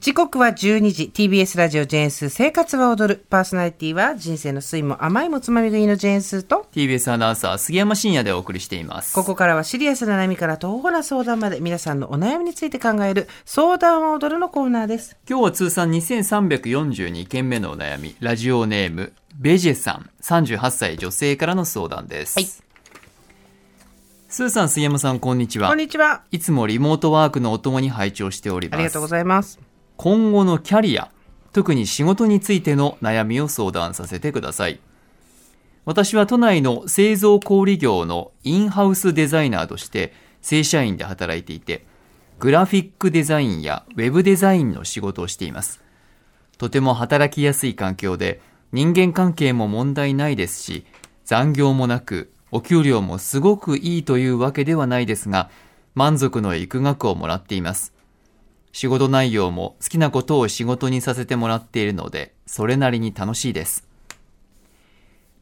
時刻は12時。TBS ラジオジェーンス生活は踊る。パーソナリティは人生の酸いも甘いもつまみ食いのジェーンスと TBS アナウンサー杉山真也でお送りしています。ここからはシリアスな悩みから徒歩な相談まで皆さんのお悩みについて考える相談は踊るのコーナーです。今日は通算2342件目のお悩み。ラジオネームベジェさん。38歳女性からの相談です、はい。スーさん杉山さんこんにちは。こんにちは。いつもリモートワークのお供に拝聴しております。ありがとうございます今後のキャリア、特に仕事についての悩みを相談させてください。私は都内の製造小売業のインハウスデザイナーとして正社員で働いていて、グラフィックデザインやウェブデザインの仕事をしています。とても働きやすい環境で、人間関係も問題ないですし、残業もなく、お給料もすごくいいというわけではないですが、満足のいく額をもらっています。仕事内容も好きなことを仕事にさせてもらっているので、それなりに楽しいです。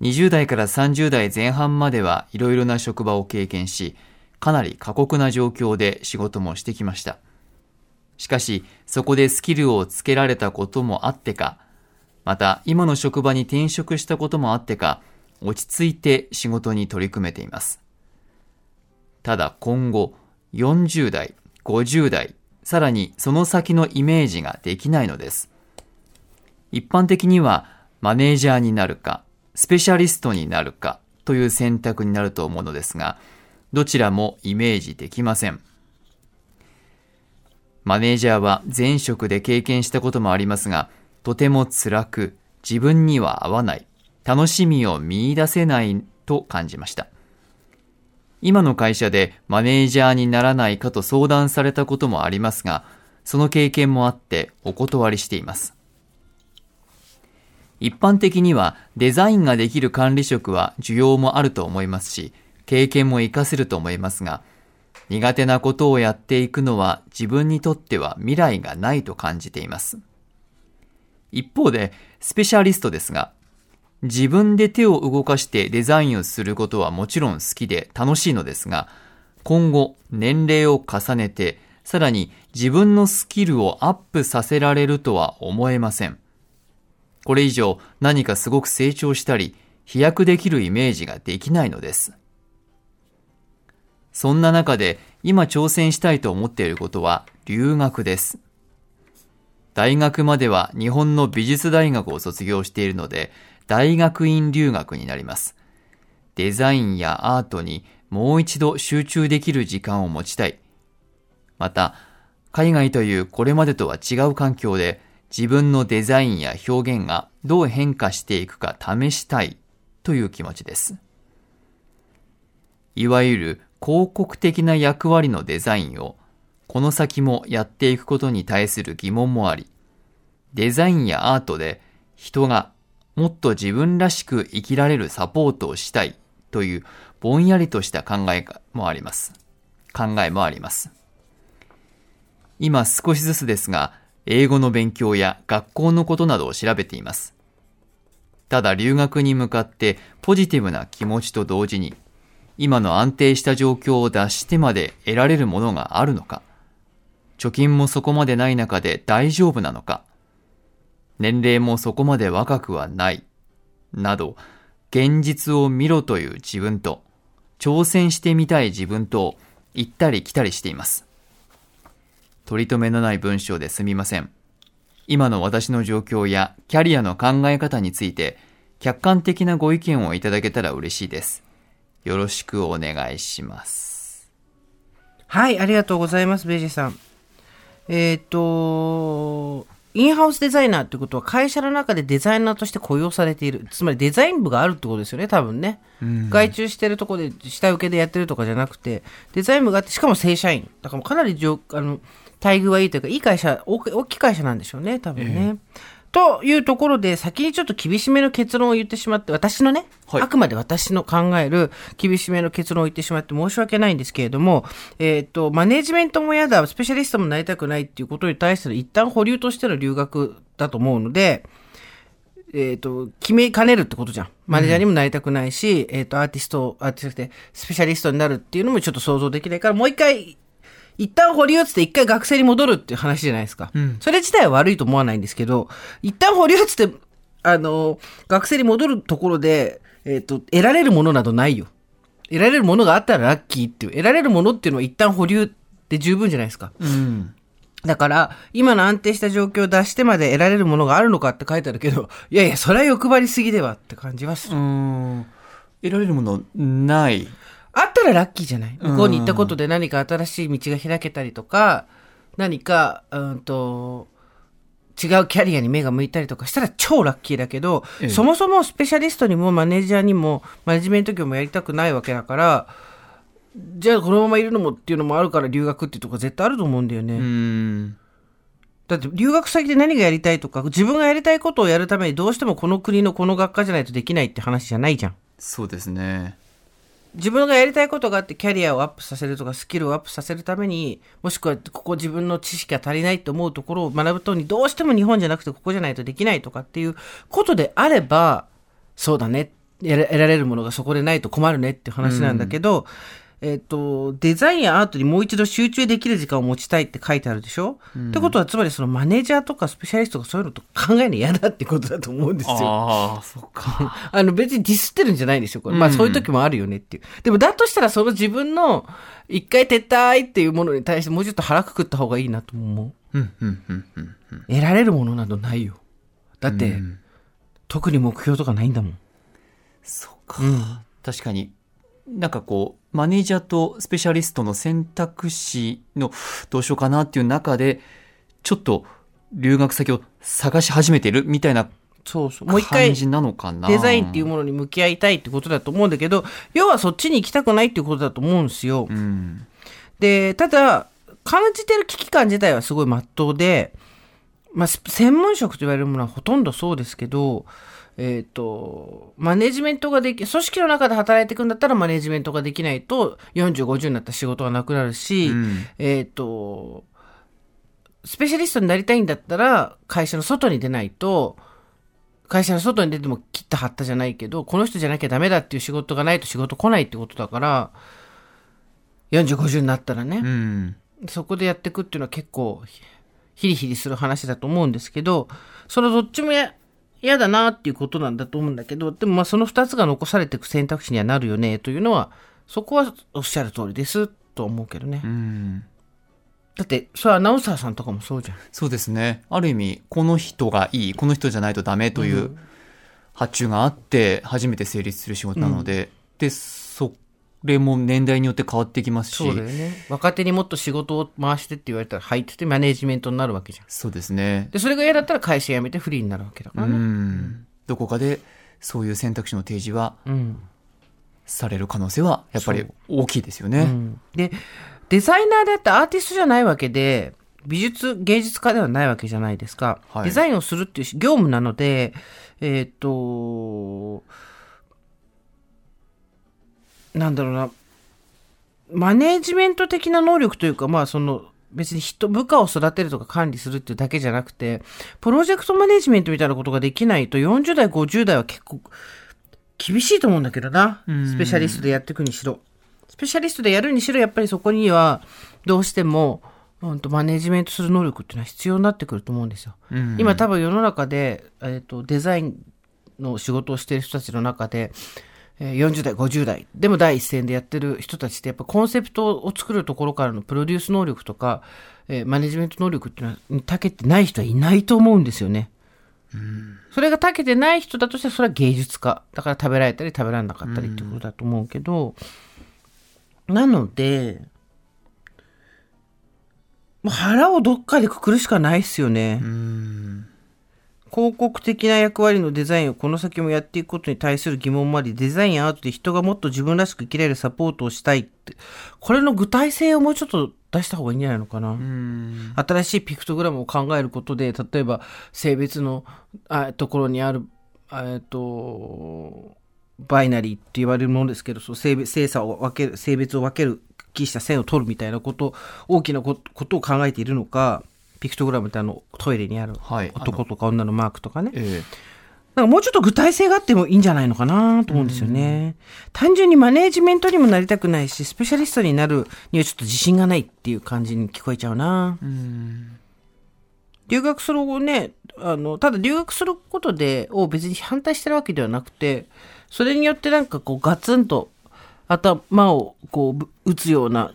20代から30代前半まではいろいろな職場を経験し、かなり過酷な状況で仕事もしてきました。しかし、そこでスキルをつけられたこともあってか、また今の職場に転職したこともあってか、落ち着いて仕事に取り組めています。ただ今後、40代、50代、さらにその先のイメージができないのです。一般的にはマネージャーになるか、スペシャリストになるかという選択になると思うのですが、どちらもイメージできません。マネージャーは前職で経験したこともありますが、とても辛く、自分には合わない、楽しみを見出せないと感じました。今の会社でマネージャーにならないかと相談されたこともありますが、その経験もあってお断りしています。一般的にはデザインができる管理職は需要もあると思いますし、経験も活かせると思いますが、苦手なことをやっていくのは自分にとっては未来がないと感じています。一方で、スペシャリストですが、自分で手を動かしてデザインをすることはもちろん好きで楽しいのですが、今後年齢を重ねて、さらに自分のスキルをアップさせられるとは思えません。これ以上何かすごく成長したり、飛躍できるイメージができないのです。そんな中で今挑戦したいと思っていることは留学です。大学までは日本の美術大学を卒業しているので、大学院留学になります。デザインやアートにもう一度集中できる時間を持ちたい。また、海外というこれまでとは違う環境で自分のデザインや表現がどう変化していくか試したいという気持ちです。いわゆる広告的な役割のデザインをこの先もやっていくことに対する疑問もあり、デザインやアートで人がもっと自分らしく生きられるサポートをしたいというぼんやりとした考えもあります。考えもあります。今少しずつですが、英語の勉強や学校のことなどを調べています。ただ留学に向かってポジティブな気持ちと同時に、今の安定した状況を脱してまで得られるものがあるのか、貯金もそこまでない中で大丈夫なのか、年齢もそこまで若くはない、など、現実を見ろという自分と、挑戦してみたい自分と、行ったり来たりしています。取り留めのない文章ですみません。今の私の状況やキャリアの考え方について、客観的なご意見をいただけたら嬉しいです。よろしくお願いします。はい、ありがとうございます、ベジさん。えっ、と、インハウスデザイナーってことは会社の中でデザイナーとして雇用されている。つまりデザイン部があるってことですよね、多分ね。外注してるとこで下請けでやってるとかじゃなくて、デザイン部があって、しかも正社員。だからかなり上あの待遇はいいというか、いい会社、大き大きい会社なんでしょうね、多分ね。というところで、先にちょっと厳しめの結論を言ってしまって、私のね、はいあくまで私の考える厳しめの結論を言ってしまって申し訳ないんですけれども、えっ、と、マネジメントも嫌だ、スペシャリストもなりたくないっていうことに対する一旦保留としての留学だと思うので、えっ、と、決めかねるってことじゃん。マネージャーにもなりたくないし、えっ、と、アーティスト、アーティストでスペシャリストになるっていうのもちょっと想像できないから、もう一回一旦保留っつって一回学生に戻るっていう話じゃないですか。うんそれ自体は悪いと思わないんですけど、一旦保留っつって、あの、学生に戻るところで、えっ、と、得られるものなどないよ。得られるものがあったらラッキーっていう、得られるものっていうのは一旦保留で十分じゃないですか。うん。だから、今の安定した状況を出してまで得られるものがあるのかって書いてあるけど、いやいや、それは欲張りすぎではって感じはする。うん。得られるものない。らラッキーじゃない？向こうに行ったことで何か新しい道が開けたりとか、何か、うんと、違うキャリアに目が向いたりとかしたら超ラッキーだけど、ええそもそもスペシャリストにもマネージャーにもマネジメント業もやりたくないわけだから、じゃあこのままいるのもっていうのもあるから留学っていうところ絶対あると思うんだよね。うん。だって留学先で何がやりたいとか、自分がやりたいことをやるためにどうしてもこの国のこの学科じゃないとできないって話じゃないじゃん。そうですね。自分がやりたいことがあってキャリアをアップさせるとかスキルをアップさせるためにもしくはここ自分の知識が足りないと思うところを学ぶとにどうしても日本じゃなくてここじゃないとできないとかっていうことであればそうだね。得られるものがそこでないと困るねって話なんだけど、えっ、とデザインやアートにもう一度集中できる時間を持ちたいって書いてあるでしょ、ってことはつまりそのマネージャーとかスペシャリストがそういうのと考えるの嫌だってことだと思うんですよ。ああ、そっか。あの別にディスってるんじゃないんですよ。これ。まあそういう時もあるよねっていう。でもだとしたらその自分の一回撤退っていうものに対してもうちょっと腹くくった方がいいなと思う。うん、うん、うん、うん。うん得られるものなどないよ。だって、特に目標とかないんだもん。そうか。確かに。なんかこう、マネージャーとスペシャリストの選択肢のどうしようかなっていう中で、ちょっと留学先を探し始めてるみたいなそうそう。もう一回感じなのかな？デザインっていうものに向き合いたいってことだと思うんだけど、要はそっちに行きたくないっていうことだと思うんですよ。うん。で、ただ、感じてる危機感自体はすごい真っ当で、まあ、ス専門職と言われるものはほとんどそうですけど、えっ、と、マネジメントができ、組織の中で働いていくんだったらマネジメントができないと、40、50になったら仕事がなくなるし、うんえっ、と、スペシャリストになりたいんだったら、会社の外に出ないと、会社の外に出ても切った張ったじゃないけど、この人じゃなきゃダメだっていう仕事がないと仕事来ないってことだから、40、50になったらね。うん。そこでやっていくっていうのは結構ひヒリヒリする話だと思うんですけど、そのどっちもや嫌だなっていうことなんだと思うんだけど、でもまあその二つが残されていく選択肢にはなるよねというのは、そこはおっしゃる通りですと思うけどね。うん。だって、それはアナウンサーさんとかもそうじゃん。そうですね。ある意味、この人がいい、この人じゃないとダメという発注があって、初めて成立する仕事なので、で、それも年代によって変わってきますし、そうだよね。若手にもっと仕事を回してって言われたら入っててマネージメントになるわけじゃん。そうですね。で、それが嫌だったら会社辞めてフリーになるわけだからうね。ん。どこかで、そういう選択肢の提示はうん。される可能性は、やっぱり大きいですよね。うんで、デザイナーであってアーティストじゃないわけで、美術、芸術家ではないわけじゃないですか。はいデザインをするっていう業務なので、えっ、と、なんだろうな、マネージメント的な能力というか、まあその、別に人、部下を育てるとか管理するっていうだけじゃなくて、プロジェクトマネジメントみたいなことができないと、40代、50代は結構厳しいと思うんだけどな。んスペシャリストでやっていくにしろ。スペシャリストでやるにしろ、やっぱりそこには、どうしても、うんとマネジメントする能力っていうのは必要になってくると思うんですよ。うん今多分世の中で、えー、とデザインの仕事をしている人たちの中で、えー40代50代でも第一線でやってる人たちってやっぱコンセプトを作るところからのプロデュース能力とか、えーマネジメント能力っていうのはに長けてない人はいないと思うんですよね。それが長けてない人だとしたらそれは芸術家だから食べられたり食べられなかったりってことだと思うけど、なのでもう腹をどっかでくくるしかないですよね。うん。広告的な役割のデザインをこの先もやっていくことに対する疑問もあり、デザインやアートで人がもっと自分らしく生きられるサポートをしたいって、これの具体性をもうちょっと出した方がいいんじゃないのかな。うん。新しいピクトグラムを考えることで、例えば性別のあところにある、あえっと、バイナリーって言われるものですけど、そう性別性差を分ける、性別を分ける、きした線を取るみたいなこと、大きなこことを考えているのか、ピクトグラムってあのトイレにある男とか女のマークとかね。えなんかもうちょっと具体性があってもいいんじゃないのかなと思うんですよね。単純にマネージメントにもなりたくないし、スペシャリストになるにはちょっと自信がないっていう感じに聞こえちゃうな。留学する後ね、あの、ただ留学することで、を別に反対してるわけではなくて、それによってなんかこうガツンと頭をこう打つような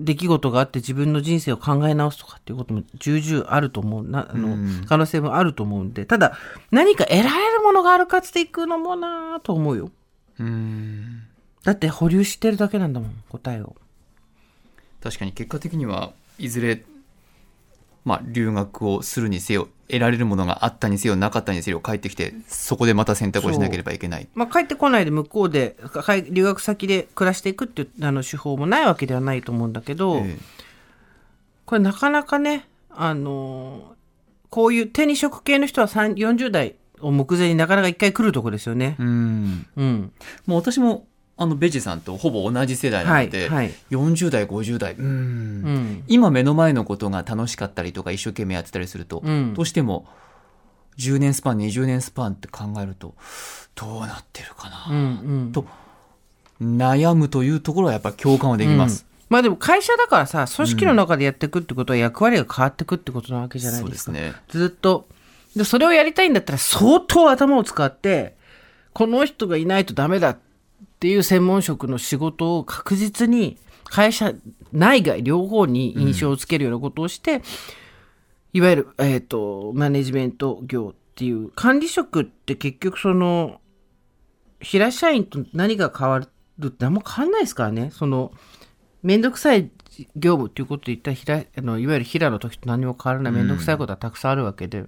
出来事があって自分の人生を考え直すとかっていうことも重々あると思うな、あの、可能性もあると思うんで、ただ何か得られるものがあるかつていくのもなぁと思うよ。うんだって保留してるだけなんだもん、答えを。確かに結果的にはいずれ、まあ、留学をするにせよ得られるものがあったにせよなかったにせよ帰ってきてそこでまた選択をしなければいけないまあ、帰ってこないで向こうでか留学先で暮らしていくっていうあの手法もないわけではないと思うんだけど、えこれなかなかね、あのーこういう手に職系の人は3 40代を目前になかなか一回来るとこですよね。え。うん。うん。もう私もあのベジさんとほぼ同じ世代なので、はいはい40代50代うんうん。今目の前のことが楽しかったりとか一生懸命やってたりすると、うんどうしても10年スパン20年スパンって考えるとどうなってるかな、うんうん。と悩むというところはやっぱり共感はできます、まあでも会社だからさ、組織の中でやっていくってことは役割が変わっていくってことなわけじゃないでか。ですすねずっと。で、それをやりたいんだったら相当頭を使って、この人がいないとダメだっていう専門職の仕事を確実に会社内外両方に印象をつけるようなことをして、いわゆる、えっ、と、マネジメント業っていう管理職って結局その、平社員と何が変わるって何も変わんないですからね。その、めんどくさい業務っていうことで言ったら、あの、いわゆる平の時と何も変わらないめんどくさいことはたくさんあるわけで。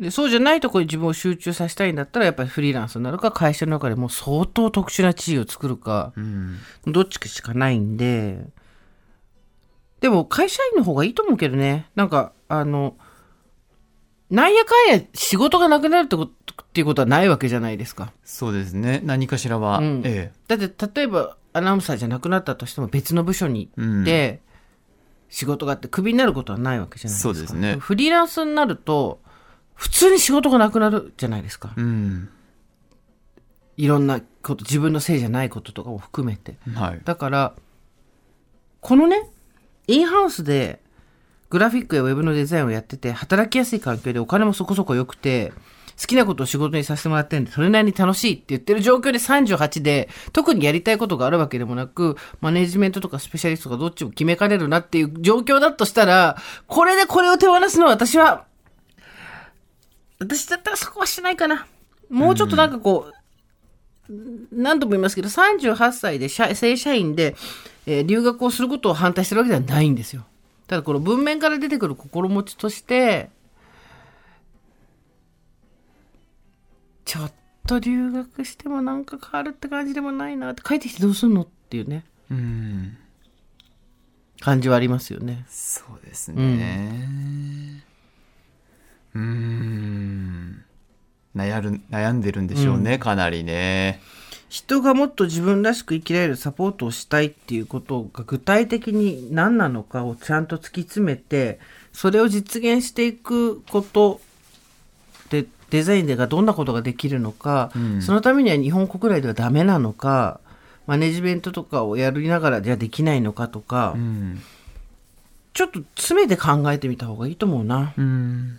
でそうじゃないところに自分を集中させたいんだったら、やっぱりフリーランスになるか、会社の中でもう相当特殊な地位を作るか、うん。どっちかしかないんで、でも会社員の方がいいと思うけどね。なんか、あの、なんやかんや仕事がなくなるってことっていうことはないわけじゃないですか。そうですね。何かしらは、うん。えだって例えばアナウンサーじゃなくなったとしても別の部署に行って仕事があってクビになることはないわけじゃないですか。そうですね。フリーランスになると普通に仕事がなくなるじゃないですか。えうんいろんなこと、自分のせいじゃないこととかも含めて。はいだから、このね、インハウスでグラフィックやウェブのデザインをやってて、働きやすい環境でお金もそこそこ良くて、好きなことを仕事にさせてもらってるんで、それなりに楽しいって言ってる状況で38で、特にやりたいことがあるわけでもなく、マネジメントとかスペシャリストがどっちも決めかねるなっていう状況だとしたら、これでこれを手放すのは私は、私だったらそこはしないかな。もうちょっとなんかこう、何度も言いますけど、38歳で社正社員で、えー留学をすることを反対してるわけではないんですよ。ただこの文面から出てくる心持ちとして、ちょっと留学してもなんか変わるって感じでもないなって、帰ってきてどうすんのっていうね、うん感じはありますよね。そうですねうん悩る悩んでるんでしょうね、かなりね。人がもっと自分らしく生きられるサポートをしたいっていうことが具体的に何なのかをちゃんと突き詰めてそれを実現していくことでデザインでがどんなことができるのか、ん。そのためには日本国内ではダメなのかマネジメントとかをやりながらじゃできないのかとか、うん。ちょっと詰めて考えてみた方がいいと思うな。うん